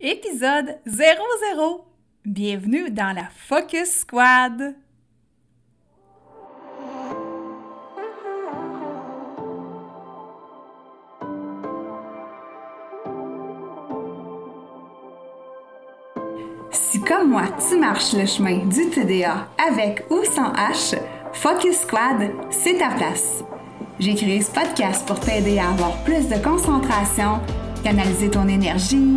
Épisode 00. Bienvenue dans la Focus Squad. Si comme moi, tu marches le chemin du TDA avec ou sans H, Focus Squad, c'est ta place. J'ai créé ce podcast pour t'aider à avoir plus de concentration, canaliser ton énergie,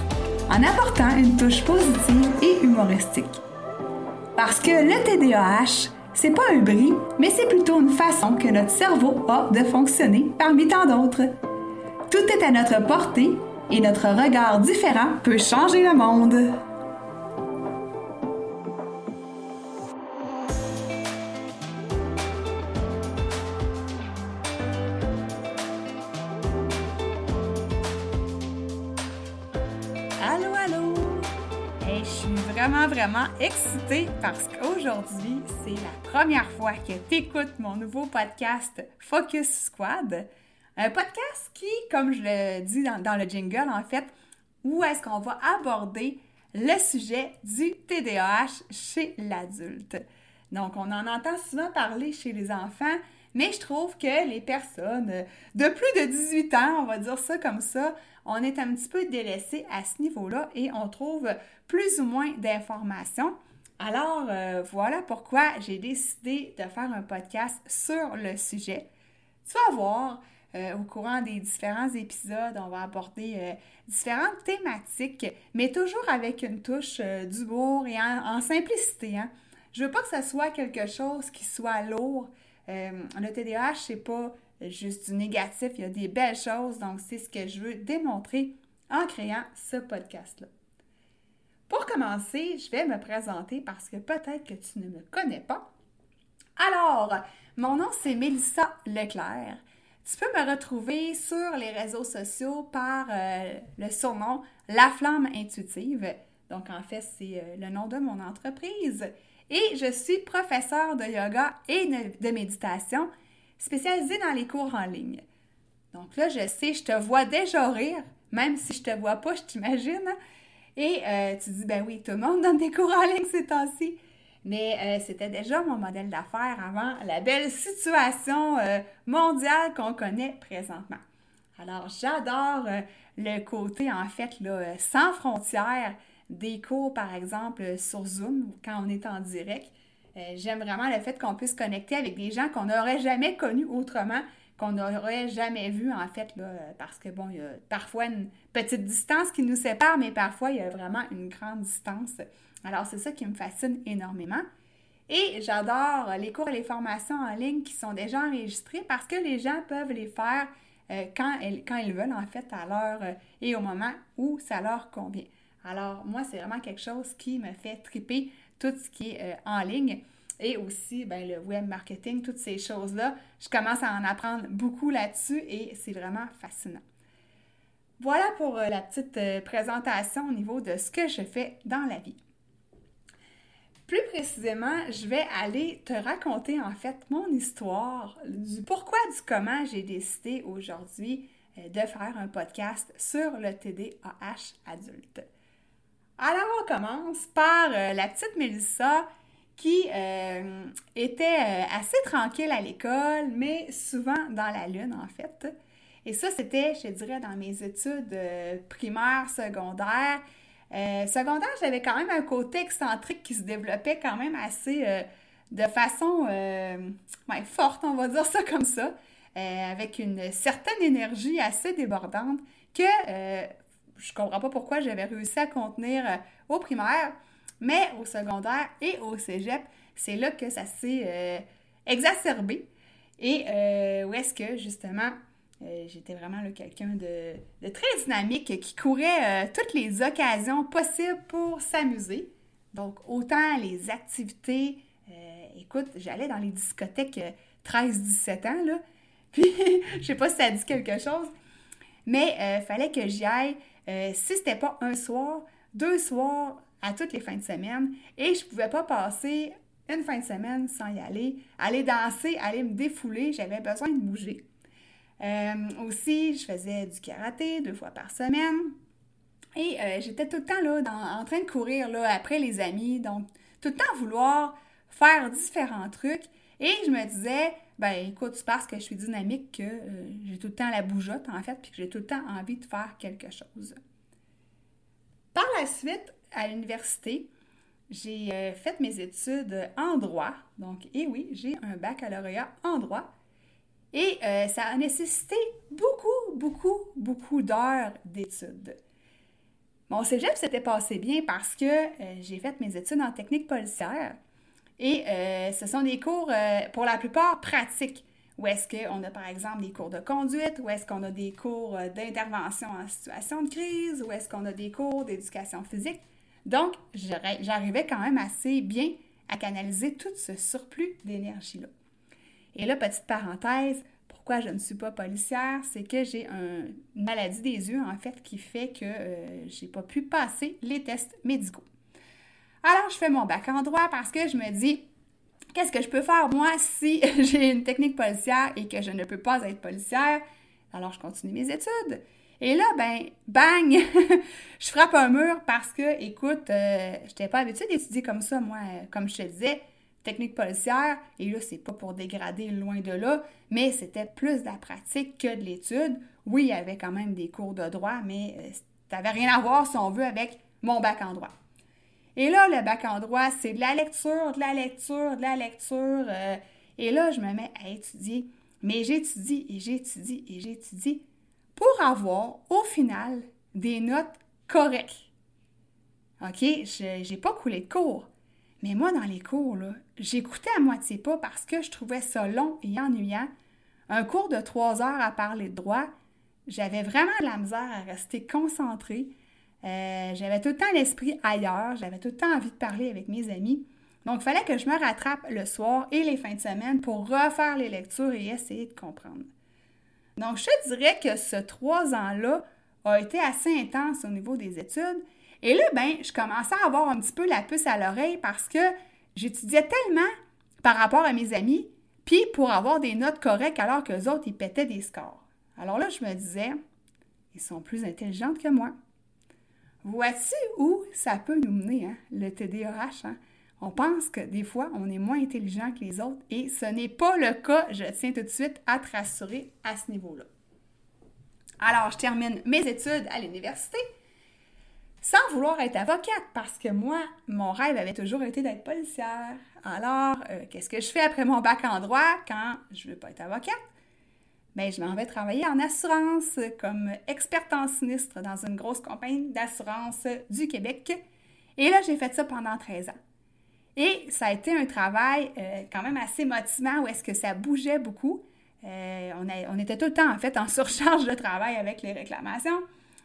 en apportant une touche positive et humoristique. Parce que le TDAH, c'est pas un bris, mais c'est plutôt une façon que notre cerveau a de fonctionner parmi tant d'autres. Tout est à notre portée et notre regard différent peut changer le monde. Vraiment, excitée parce qu'aujourd'hui, c'est la première fois que tu écoutes mon nouveau podcast Focus Squad. Un podcast qui, comme je le dis dans le jingle, en fait, où est-ce qu'on va aborder le sujet du TDAH chez l'adulte. Donc, on en entend souvent parler chez les enfants, mais je trouve que les personnes de plus de 18 ans, on va dire ça comme ça, on est un petit peu délaissé à ce niveau-là et on trouve plus ou moins d'informations. Alors, euh, voilà pourquoi j'ai décidé de faire un podcast sur le sujet. Tu vas voir, euh, au courant des différents épisodes, on va aborder euh, différentes thématiques, mais toujours avec une touche d'humour et en, simplicité. Hein. Je veux pas que ce soit quelque chose qui soit lourd. le TDAH, c'est pas juste du négatif, il y a des belles choses, donc c'est ce que je veux démontrer en créant ce podcast-là. Pour commencer, je vais me présenter parce que peut-être que tu ne me connais pas. Alors, mon nom c'est Mélissa Leclerc. Tu peux me retrouver sur les réseaux sociaux par euh, le surnom La Flamme Intuitive. Donc, en fait, c'est euh, le nom de mon entreprise. Et je suis professeure de yoga et de méditation spécialisée dans les cours en ligne. Donc là, je sais, je te vois déjà rire, même si je te vois pas, je t'imagine. Et euh, tu dis, ben oui, tout le monde donne des cours en ligne ces temps-ci. Mais euh, c'était déjà mon modèle d'affaires avant la belle situation euh, mondiale qu'on connaît présentement. Alors, j'adore le côté, en fait, là, sans frontières des cours, par exemple, sur Zoom, quand on est en direct. J'aime vraiment le fait qu'on puisse connecter avec des gens qu'on n'aurait jamais connus autrement, qu'on n'aurait jamais vus en fait, parce que bon, il y a parfois une petite distance qui nous sépare, mais parfois il y a vraiment une grande distance. Alors c'est ça qui me fascine énormément. Et j'adore les cours et les formations en ligne qui sont déjà enregistrés parce que les gens peuvent les faire euh, quand, quand, ils veulent, en fait, à l'heure euh, et au moment où ça leur convient. Alors, moi, c'est vraiment quelque chose qui me fait triper tout ce qui est euh, en ligne et aussi ben, le web marketing, toutes ces choses-là. Je commence à en apprendre beaucoup là-dessus et c'est vraiment fascinant. Voilà pour euh, la petite euh, présentation au niveau de ce que je fais dans la vie. Plus précisément, je vais aller te raconter en fait mon histoire, du pourquoi, du comment j'ai décidé aujourd'hui de faire un podcast sur le TDAH adulte. Alors, on commence par euh, la petite Mélissa qui euh, était euh, assez tranquille à l'école, mais souvent dans la lune, en fait. Et ça, c'était, je dirais, dans mes études primaires, secondaires. secondaire, j'avais quand même un côté excentrique qui se développait quand même assez de façon forte, on va dire ça comme ça, avec une certaine énergie assez débordante que je comprends pas pourquoi j'avais réussi à contenir euh, au primaire, mais au secondaire et au cégep, c'est là que ça s'est euh, exacerbé. Et euh, où est-ce que, justement, Euh, j'étais vraiment quelqu'un de, très dynamique qui courait toutes les occasions possibles pour s'amuser. Donc, autant les activités, écoute, j'allais dans les discothèques 13-17 ans, là. Puis, je sais pas si ça dit quelque chose, mais fallait que j'y aille. si c'était pas un soir, deux soirs à toutes les fins de semaine. Et je pouvais pas passer une fin de semaine sans y aller. Aller danser, aller me défouler, j'avais besoin de bouger. Euh, aussi, je faisais du karaté deux fois par semaine. Et euh, j'étais tout le temps là, en train de courir là, après les amis. Donc, tout le temps vouloir faire différents trucs. Et je me disais, ben écoute, c'est parce que je suis dynamique que euh, j'ai tout le temps la bougeotte, en fait, puis que j'ai tout le temps envie de faire quelque chose. Par la suite, à l'université, j'ai euh, fait mes études en droit. Donc, et oui, j'ai un baccalauréat en droit. Et euh, ça a nécessité beaucoup, beaucoup, beaucoup d'heures d'études. Mon cégep s'était passé bien parce que euh, j'ai fait mes études en technique policière. Et ce sont des cours, pour la plupart, pratiques. Où est-ce qu'on a, par exemple, des cours de conduite, où est-ce qu'on a des cours d'intervention en situation de crise, où est-ce qu'on a des cours d'éducation physique? Donc, j'arrivais quand même assez bien à canaliser tout ce surplus d'énergie-là. Et là, petite parenthèse, pourquoi je ne suis pas policière, c'est que j'ai une maladie des yeux, en fait, qui fait que euh, je n'ai pas pu passer les tests médicaux. Alors, je fais mon bac en droit parce que je me dis, qu'est-ce que je peux faire, moi, si j'ai une technique policière et que je ne peux pas être policière? Alors, je continue mes études. Et là, ben, bang! je frappe un mur parce que, écoute, euh, je n'étais pas habituée d'étudier comme ça, moi, comme je te disais, technique policière. Et là, c'est pas pour dégrader loin de là, mais c'était plus de la pratique que de l'étude. Oui, il y avait quand même des cours de droit, mais euh, ça n'avait rien à voir, si on veut, avec mon bac en droit. Et là, le bac en droit, c'est de la lecture, de la lecture, de la lecture. Euh, et là, je me mets à étudier. Mais j'étudie et j'étudie et j'étudie avoir au final des notes correctes. OK, je n'ai pas coulé de cours. Mais moi, dans les cours, j'écoutais à moitié pas parce que je trouvais ça long et ennuyant. Un cours de trois heures à parler de droit, j'avais vraiment de la misère à rester concentrée. Euh, j'avais tout le temps l'esprit ailleurs, j'avais tout le temps envie de parler avec mes amis. Donc, il fallait que je me rattrape le soir et les fins de semaine pour refaire les lectures et essayer de comprendre. Donc, je te dirais que ce trois ans-là a été assez intense au niveau des études. Et là, ben, je commençais à avoir un petit peu la puce à l'oreille parce que j'étudiais tellement par rapport à mes amis, puis pour avoir des notes correctes alors que les autres, ils pétaient des scores. Alors là, je me disais, ils sont plus intelligents que moi. Voici où ça peut nous mener, hein, le TDAH. Hein? On pense que des fois, on est moins intelligent que les autres et ce n'est pas le cas. Je tiens tout de suite à te rassurer à ce niveau-là. Alors, je termine mes études à l'université sans vouloir être avocate parce que moi, mon rêve avait toujours été d'être policière. Alors, euh, qu'est-ce que je fais après mon bac en droit quand je ne veux pas être avocate? Bien, je m'en vais travailler en assurance comme experte en sinistre dans une grosse compagnie d'assurance du Québec. Et là, j'ai fait ça pendant 13 ans. Et ça a été un travail euh, quand même assez motivant où est-ce que ça bougeait beaucoup. Euh, on, était tout le temps en fait en surcharge de travail avec les réclamations,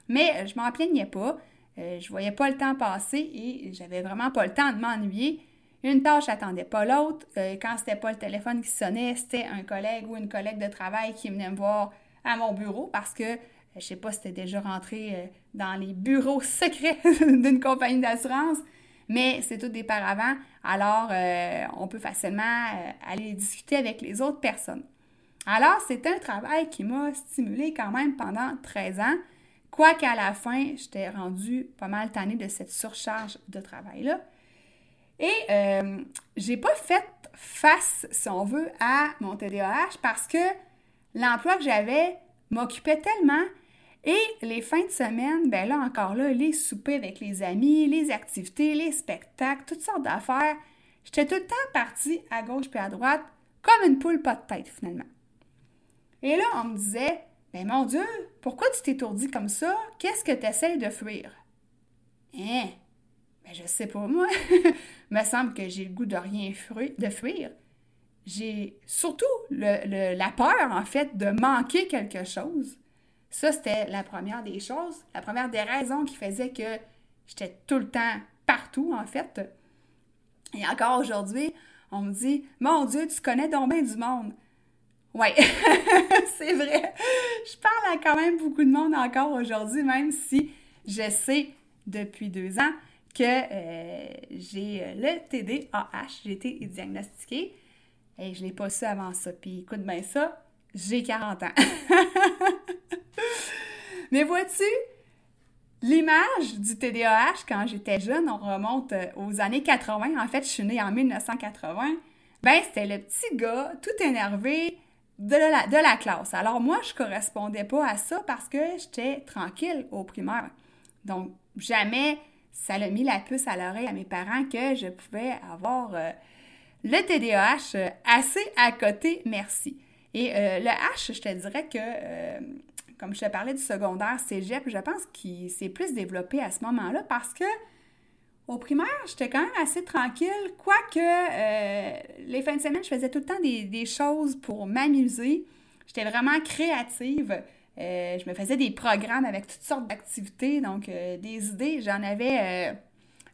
mais euh, je m'en plaignais pas. je voyais pas le temps passer et j'avais vraiment pas le temps de m'ennuyer. Une tâche n'attendait pas l'autre. quand c'était pas le téléphone qui sonnait, c'était un collègue ou une collègue de travail qui venait me voir à mon bureau parce que je sais pas si c'était déjà rentré dans les bureaux secrets d'une compagnie d'assurance mais c'est tout des paravents, alors euh, on peut facilement euh, aller discuter avec les autres personnes. Alors, c'est un travail qui m'a stimulé quand même pendant 13 ans, quoiqu'à la fin, j'étais rendue pas mal tannée de cette surcharge de travail-là. Et euh, j'ai pas fait face, si on veut, à mon TDAH parce que l'emploi que j'avais m'occupait tellement et les fins de semaine, ben là encore là, les soupers avec les amis, les activités, les spectacles, toutes sortes d'affaires. J'étais tout le temps partie à gauche puis à droite, comme une poule pas de tête finalement. Et là, on me disait, ben mon Dieu, pourquoi tu t'étourdis comme ça? Qu'est-ce que tu essaies de fuir? Hein? Ben je sais pas moi. me semble que j'ai le goût de rien fuir, de fuir. j'ai surtout la peur, en fait, de manquer quelque chose. Ça, c'était la première des choses, la première des raisons qui faisait que j'étais tout le temps partout, en fait. Et encore aujourd'hui, on me dit Mon Dieu, tu connais donc bien du monde. Oui, c'est vrai. Je parle à quand même beaucoup de monde encore aujourd'hui, même si je sais depuis deux ans que euh, j'ai euh, le TDAH. J'ai été diagnostiquée et je ne l'ai pas su avant ça. Puis écoute bien ça, j'ai 40 ans. Mais vois-tu, l'image du TDAH quand j'étais jeune, on remonte euh, aux années 80. En fait, je suis née en 1980. Ben, c'était le petit gars tout énervé de la, classe. Alors moi, je correspondais pas à ça parce que j'étais tranquille au primaire. Donc, jamais ça l'a mis la puce à l'oreille à mes parents que je pouvais avoir euh, le TDAH euh, assez à côté, merci. Et le H, je te dirais que, comme je te parlais du secondaire cégep, je pense qu'il s'est plus développé à ce moment-là parce que au primaire, j'étais quand même assez tranquille, quoique les fins de semaine, je faisais tout le temps des, choses pour m'amuser. J'étais vraiment créative. Euh, je me faisais des programmes avec toutes sortes d'activités, donc euh, des idées. J'en avais euh,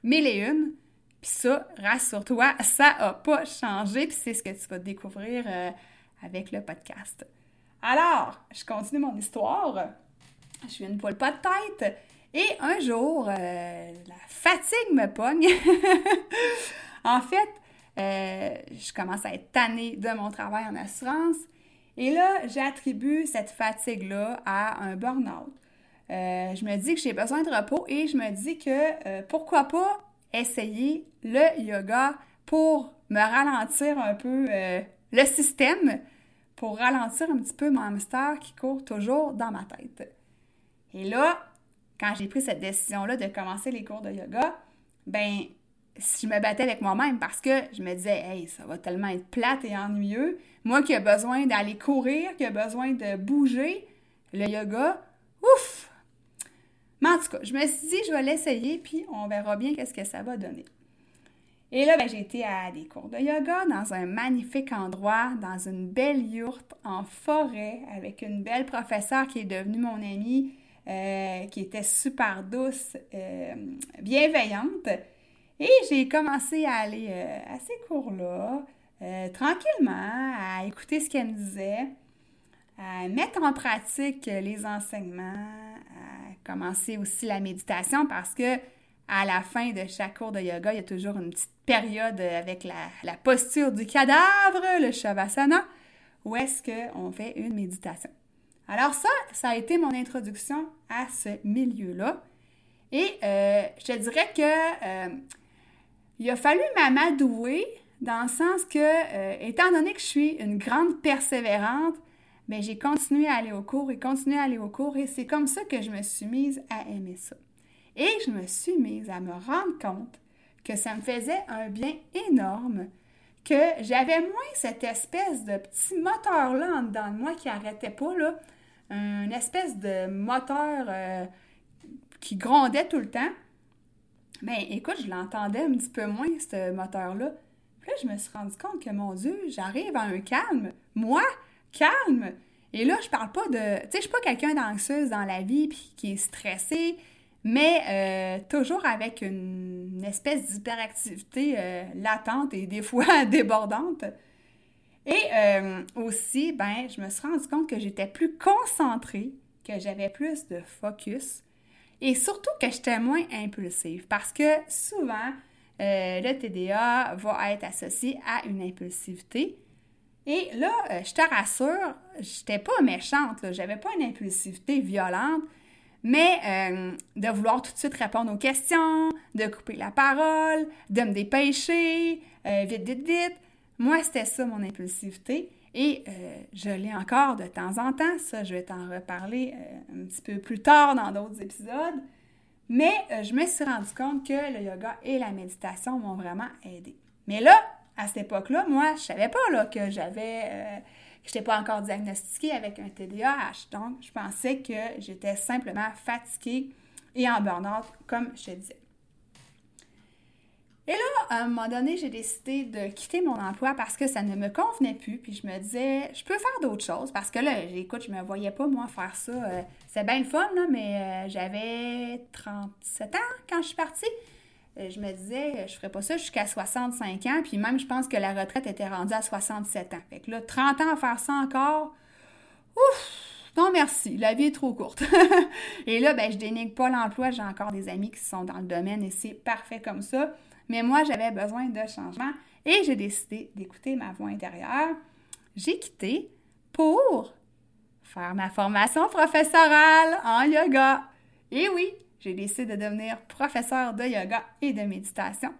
mille et une. Puis ça, rassure-toi, ça n'a pas changé. Puis c'est ce que tu vas découvrir avec le podcast. Alors, je continue mon histoire. Je suis une poule pas de tête. Et un jour, la fatigue me pogne. en fait, je commence à être tannée de mon travail en assurance. Et là, j'attribue cette fatigue-là à un burn-out. Euh, je me dis que j'ai besoin de repos et je me dis que euh, pourquoi pas essayer le yoga pour me ralentir un peu euh, le système, pour ralentir un petit peu mon hamster qui court toujours dans ma tête. Et là, quand j'ai pris cette décision-là de commencer les cours de yoga, ben je me battais avec moi-même parce que je me disais, hey, ça va tellement être plate et ennuyeux. Moi qui ai besoin d'aller courir, qui ai besoin de bouger, le yoga, ouf! Mais en tout cas, je me suis dit, je vais l'essayer, puis on verra bien qu'est-ce que ça va donner. Et là, ben, j'ai été à des cours de yoga dans un magnifique endroit, dans une belle yourte en forêt, avec une belle professeure qui est devenue mon amie, euh, qui était super douce, euh, bienveillante. Et j'ai commencé à aller euh, à ces cours-là, tranquillement, à écouter ce qu'elle me disait, à mettre en pratique les enseignements, à commencer aussi la méditation parce que à la fin de chaque cours de yoga, il y a toujours une petite période avec la, posture du cadavre, le shavasana, où est-ce qu'on fait une méditation. Alors ça, ça a été mon introduction à ce milieu-là. Et euh, je te dirais que il a fallu m'amadouer dans le sens que, euh, étant donné que je suis une grande persévérante, ben, j'ai continué à aller au cours et continué à aller au cours et c'est comme ça que je me suis mise à aimer ça. Et je me suis mise à me rendre compte que ça me faisait un bien énorme, que j'avais moins cette espèce de petit moteur-là en dedans de moi qui arrêtait pas, là, une espèce de moteur euh, qui grondait tout le temps. Mais écoute, je l'entendais un petit peu moins, ce moteur-là. Puis là, je me suis rendu compte que, mon Dieu, j'arrive à un calme. Moi, calme! Et là, je parle pas de... Tu sais, je suis pas quelqu'un d'anxieuse dans la vie puis qui est stressé, mais euh, toujours avec une, espèce d'hyperactivité euh, latente et des fois débordante. Et euh, aussi, ben, je me suis rendu compte que j'étais plus concentrée, que j'avais plus de focus, et surtout que j'étais moins impulsive parce que souvent, le TDA va être associé à une impulsivité. Et là, je te rassure, j'étais pas méchante, j'avais pas une impulsivité violente, mais euh, de vouloir tout de suite répondre aux questions, de couper la parole, de me dépêcher, vite, vite, vite. Moi, c'était ça mon impulsivité. Et euh, je l'ai encore de temps en temps, ça je vais t'en reparler euh, un petit peu plus tard dans d'autres épisodes. Mais euh, je me suis rendu compte que le yoga et la méditation m'ont vraiment aidé. Mais là, à cette époque-là, moi, je savais pas là, que j'avais je n'étais pas encore diagnostiquée avec un TDAH. Donc, je pensais que j'étais simplement fatiguée et en burn-out, comme je te disais. Et là, à un moment donné, j'ai décidé de quitter mon emploi parce que ça ne me convenait plus. Puis je me disais, je peux faire d'autres choses. Parce que là, écoute, je me voyais pas, moi, faire ça. Euh, c'est bien le fun, là, mais euh, j'avais 37 ans quand je suis partie. Euh, je me disais, je ferais pas ça jusqu'à 65 ans. Puis même, je pense que la retraite était rendue à 67 ans. Fait que là, 30 ans à faire ça encore, ouf! Non, merci, la vie est trop courte. et là, ben, je dénigre pas l'emploi. J'ai encore des amis qui sont dans le domaine et c'est parfait comme ça. Mais moi, j'avais besoin de changement et j'ai décidé d'écouter ma voix intérieure. J'ai quitté pour faire ma formation professorale en yoga. Et oui, j'ai décidé de devenir professeur de yoga et de méditation.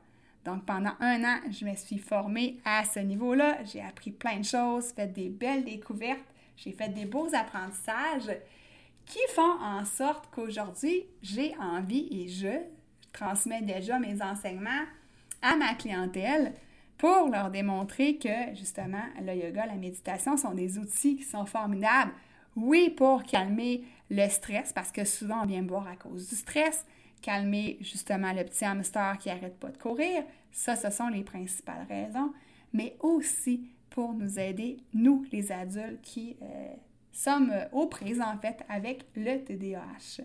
Donc, pendant un an, je me suis formée à ce niveau-là. J'ai appris plein de choses, fait des belles découvertes, j'ai fait des beaux apprentissages qui font en sorte qu'aujourd'hui, j'ai envie et je transmets déjà mes enseignements à ma clientèle pour leur démontrer que justement le yoga, la méditation sont des outils qui sont formidables. Oui, pour calmer le stress, parce que souvent on vient boire à cause du stress, calmer justement le petit hamster qui n'arrête pas de courir, ça, ce sont les principales raisons, mais aussi pour nous aider, nous, les adultes qui euh, sommes aux prises en fait avec le TDAH.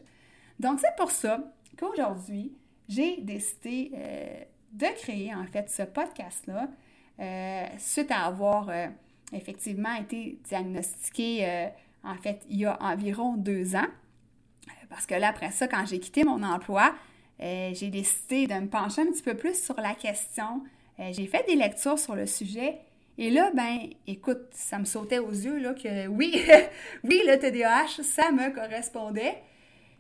Donc, c'est pour ça qu'aujourd'hui, j'ai décidé euh, de créer en fait ce podcast-là euh, suite à avoir effectivement été diagnostiqué en fait il y a environ deux ans. Parce que là, après ça, quand j'ai quitté mon emploi, j'ai décidé de me pencher un petit peu plus sur la question. j'ai fait des lectures sur le sujet et là, ben, écoute, ça me sautait aux yeux là, que oui, oui, le TDAH, ça me correspondait.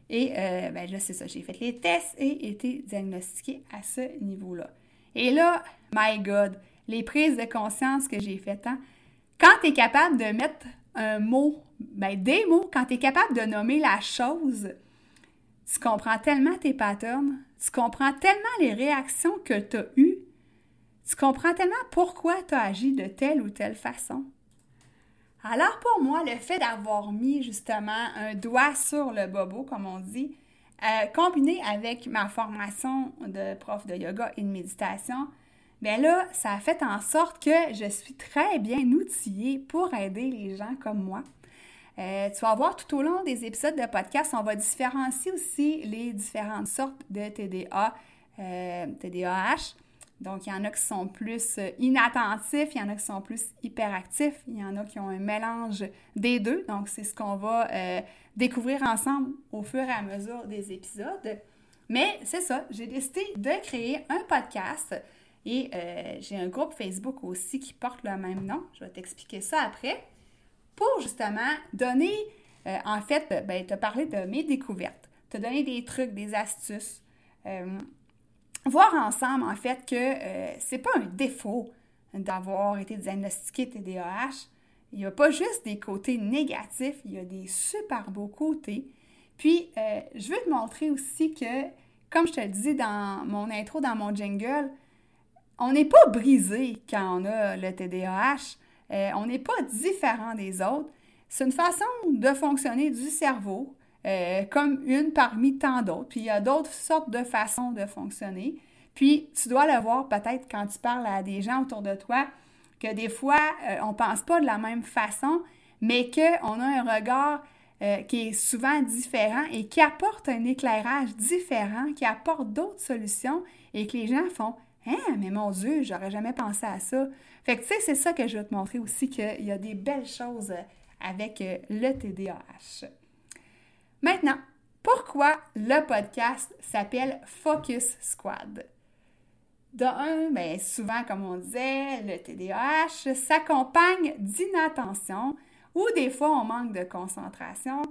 Et euh, ben là, c'est ça, j'ai fait les tests et été diagnostiquée à ce niveau-là. Et là, my God, les prises de conscience que j'ai faites, hein? quand tu es capable de mettre un mot, ben des mots, quand tu es capable de nommer la chose, tu comprends tellement tes patterns, tu comprends tellement les réactions que tu as eues, tu comprends tellement pourquoi tu as agi de telle ou telle façon. Alors pour moi, le fait d'avoir mis justement un doigt sur le bobo, comme on dit, euh, combiné avec ma formation de prof de yoga et de méditation, bien là, ça a fait en sorte que je suis très bien outillée pour aider les gens comme moi. Euh, tu vas voir tout au long des épisodes de podcast, on va différencier aussi les différentes sortes de TDA, euh, TDAH. Donc, il y en a qui sont plus euh, inattentifs, il y en a qui sont plus hyperactifs, il y en a qui ont un mélange des deux. Donc, c'est ce qu'on va euh, découvrir ensemble au fur et à mesure des épisodes. Mais c'est ça, j'ai décidé de créer un podcast et euh, j'ai un groupe Facebook aussi qui porte le même nom. Je vais t'expliquer ça après. Pour justement donner, en fait, ben, te parler de mes découvertes, te donner des trucs, des astuces voir ensemble, en fait, que euh, c'est pas un défaut d'avoir été diagnostiqué TDAH. Il n'y a pas juste des côtés négatifs, il y a des super beaux côtés. Puis, euh, je veux te montrer aussi que, comme je te le dis dans mon intro, dans mon jingle, on n'est pas brisé quand on a le TDAH. Euh, on n'est pas différent des autres. C'est une façon de fonctionner du cerveau. Euh, comme une parmi tant d'autres. Puis il y a d'autres sortes de façons de fonctionner. Puis tu dois le voir peut-être quand tu parles à des gens autour de toi, que des fois, euh, on ne pense pas de la même façon, mais qu'on a un regard qui est souvent différent et qui apporte un éclairage différent, qui apporte d'autres solutions et que les gens font Hein, mais mon Dieu, j'aurais jamais pensé à ça. Fait que tu sais, c'est ça que je veux te montrer aussi, qu'il y a des belles choses avec le TDAH. Maintenant, pourquoi le podcast s'appelle Focus Squad? De un, bien, souvent, comme on disait, le TDAH s'accompagne d'inattention ou des fois on manque de concentration.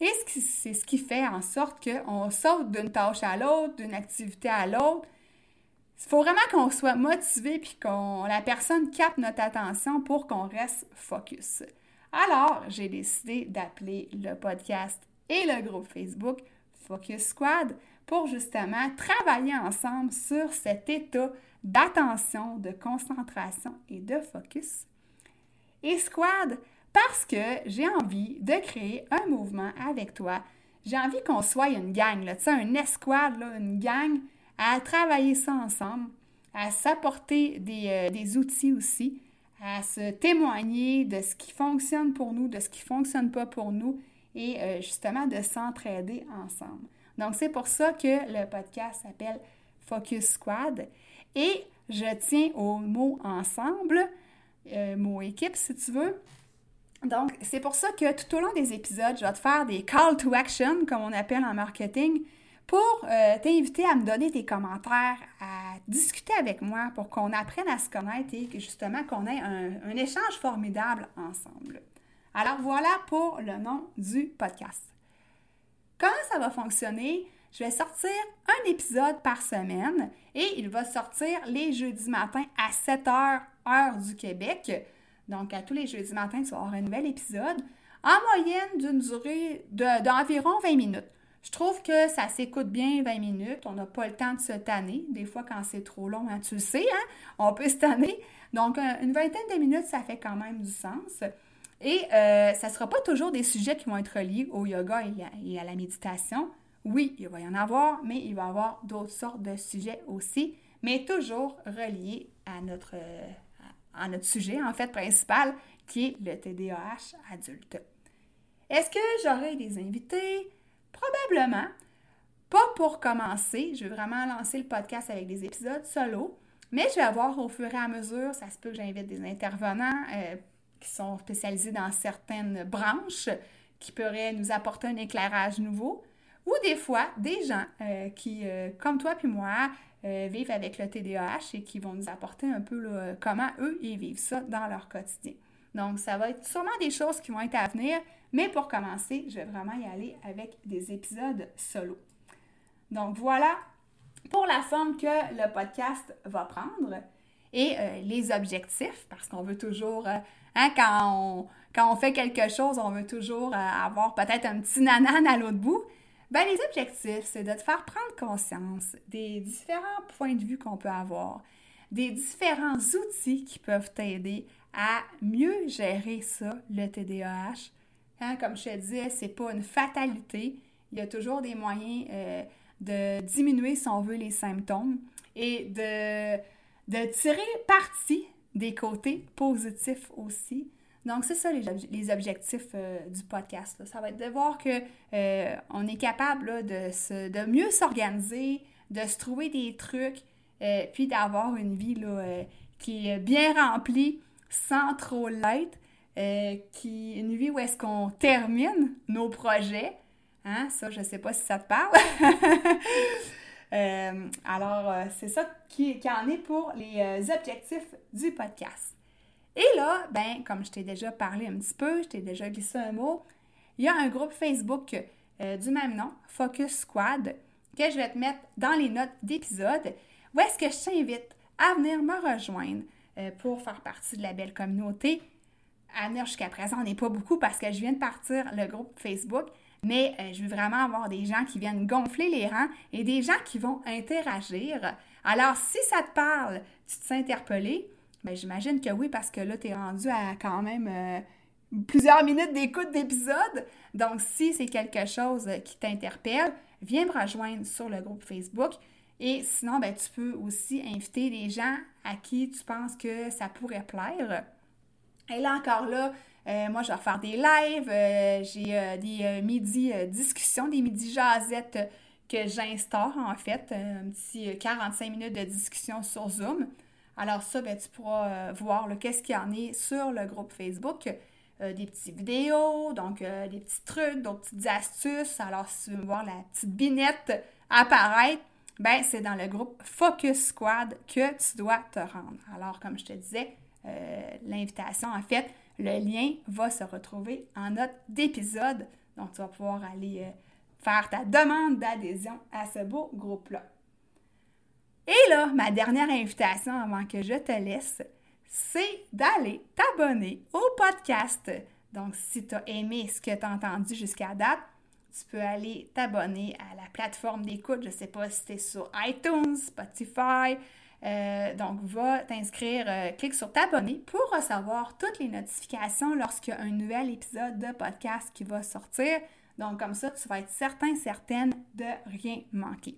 Et c'est ce qui fait en sorte qu'on saute d'une tâche à l'autre, d'une activité à l'autre. Il faut vraiment qu'on soit motivé puis que la personne capte notre attention pour qu'on reste focus. Alors, j'ai décidé d'appeler le podcast et le groupe Facebook Focus Squad pour justement travailler ensemble sur cet état d'attention, de concentration et de focus. Et Squad, parce que j'ai envie de créer un mouvement avec toi. J'ai envie qu'on soit une gang, là, un escouade, là, une gang, à travailler ça ensemble, à s'apporter des, des, outils aussi, à se témoigner de ce qui fonctionne pour nous, de ce qui ne fonctionne pas pour nous et justement de s'entraider ensemble. Donc, c'est pour ça que le podcast s'appelle Focus Squad. Et je tiens au mot ensemble, euh, mot équipe si tu veux. Donc, c'est pour ça que tout au long des épisodes, je vais te faire des call to action, comme on appelle en marketing, pour euh, t'inviter à me donner tes commentaires, à discuter avec moi pour qu'on apprenne à se connaître et que justement qu'on ait un, échange formidable ensemble. Alors voilà pour le nom du podcast. Comment ça va fonctionner? Je vais sortir un épisode par semaine et il va sortir les jeudis matins à 7 h, heure du Québec. Donc, à tous les jeudis matins, tu vas avoir un nouvel épisode, en moyenne d'une durée d'environ 20 minutes. Je trouve que ça s'écoute bien 20 minutes. On n'a pas le temps de se tanner. Des fois, quand c'est trop long, hein, tu le sais, hein, on peut se tanner. Donc, une vingtaine de minutes, ça fait quand même du sens. Et euh, ça ne sera pas toujours des sujets qui vont être liés au yoga et à, la méditation. Oui, il va y en avoir, mais il va y avoir d'autres sortes de sujets aussi, mais toujours reliés à notre, à notre sujet, en fait, principal, qui est le TDAH adulte. Est-ce que j'aurai des invités? Probablement. Pas pour commencer. Je vais vraiment lancer le podcast avec des épisodes solo, mais je vais avoir au fur et à mesure, ça se peut que j'invite des intervenants. Euh, qui sont spécialisés dans certaines branches qui pourraient nous apporter un éclairage nouveau, ou des fois des gens euh, qui, euh, comme toi puis moi, vivent avec le TDAH et qui vont nous apporter un peu comment eux ils vivent ça dans leur quotidien. Donc, ça va être sûrement des choses qui vont être à venir, mais pour commencer, je vais vraiment y aller avec des épisodes solo. Donc, voilà pour la forme que le podcast va prendre et les objectifs, parce qu'on veut toujours Hein, quand, on, fait quelque chose, on veut toujours euh, avoir peut-être un petit nanan à l'autre bout. Ben, les objectifs, c'est de te faire prendre conscience des différents points de vue qu'on peut avoir, des différents outils qui peuvent t'aider à mieux gérer ça, le TDAH. Hein, comme je te disais, c'est pas une fatalité. Il y a toujours des moyens euh, de diminuer, si on veut, les symptômes et de, tirer parti des côtés positifs aussi. Donc, c'est ça les, objectifs euh, du podcast. Ça va être de voir qu'on euh, est capable de, mieux s'organiser, de se trouver des trucs, puis d'avoir une vie qui est bien remplie sans trop l'être, qui, une vie où est-ce qu'on termine nos projets. Hein? Ça, je ne sais pas si ça te parle. Euh, alors, euh, c'est ça qui, en est pour les euh, objectifs du podcast. Et là, ben, comme je t'ai déjà parlé un petit peu, je t'ai déjà glissé un mot, il y a un groupe Facebook du même nom, Focus Squad, que je vais te mettre dans les notes d'épisode, où est-ce que je t'invite à venir me rejoindre pour faire partie de la belle communauté. À venir jusqu'à présent, on n'est pas beaucoup parce que je viens de partir le groupe Facebook, mais euh, je veux vraiment avoir des gens qui viennent gonfler les rangs et des gens qui vont interagir. Alors, si ça te parle, tu te sens interpellé, bien, j'imagine que oui, parce que là, tu es rendu à quand même euh, plusieurs minutes d'écoute d'épisode. Donc, si c'est quelque chose qui t'interpelle, viens me rejoindre sur le groupe Facebook. Et sinon, ben, tu peux aussi inviter des gens à qui tu penses que ça pourrait plaire. Et là encore là, euh, moi, je vais faire des lives. Euh, j'ai euh, des midi discussions, des midi jasettes que j'instaure en fait. Un petit 45 minutes de discussion sur Zoom. Alors ça, ben, tu pourras voir qu'est-ce qu'il y en est sur le groupe Facebook. des petites vidéos, donc des petits trucs, d'autres petites astuces. Alors, si tu veux voir la petite binette apparaître, ben, c'est dans le groupe Focus Squad que tu dois te rendre. Alors, comme je te disais, l'invitation, en fait, le lien va se retrouver en note d'épisode. Donc, tu vas pouvoir aller euh, faire ta demande d'adhésion à ce beau groupe-là. Et là, ma dernière invitation avant que je te laisse, c'est d'aller t'abonner au podcast. Donc, si tu as aimé ce que tu as entendu jusqu'à date, tu peux aller t'abonner à la plateforme d'écoute. Je ne sais pas si tu es sur iTunes, Spotify, euh, donc, va t'inscrire, euh, clique sur t'abonner pour recevoir toutes les notifications lorsqu'il y a un nouvel épisode de podcast qui va sortir. Donc, comme ça, tu vas être certain, certaine de rien manquer.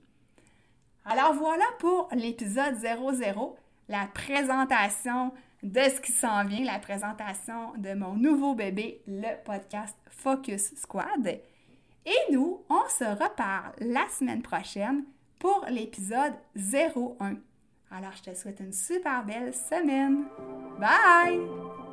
Alors voilà pour l'épisode 00, la présentation de ce qui s'en vient, la présentation de mon nouveau bébé, le podcast Focus Squad. Et nous, on se reparle la semaine prochaine pour l'épisode 01. Alors, je te souhaite une super belle semaine. Bye!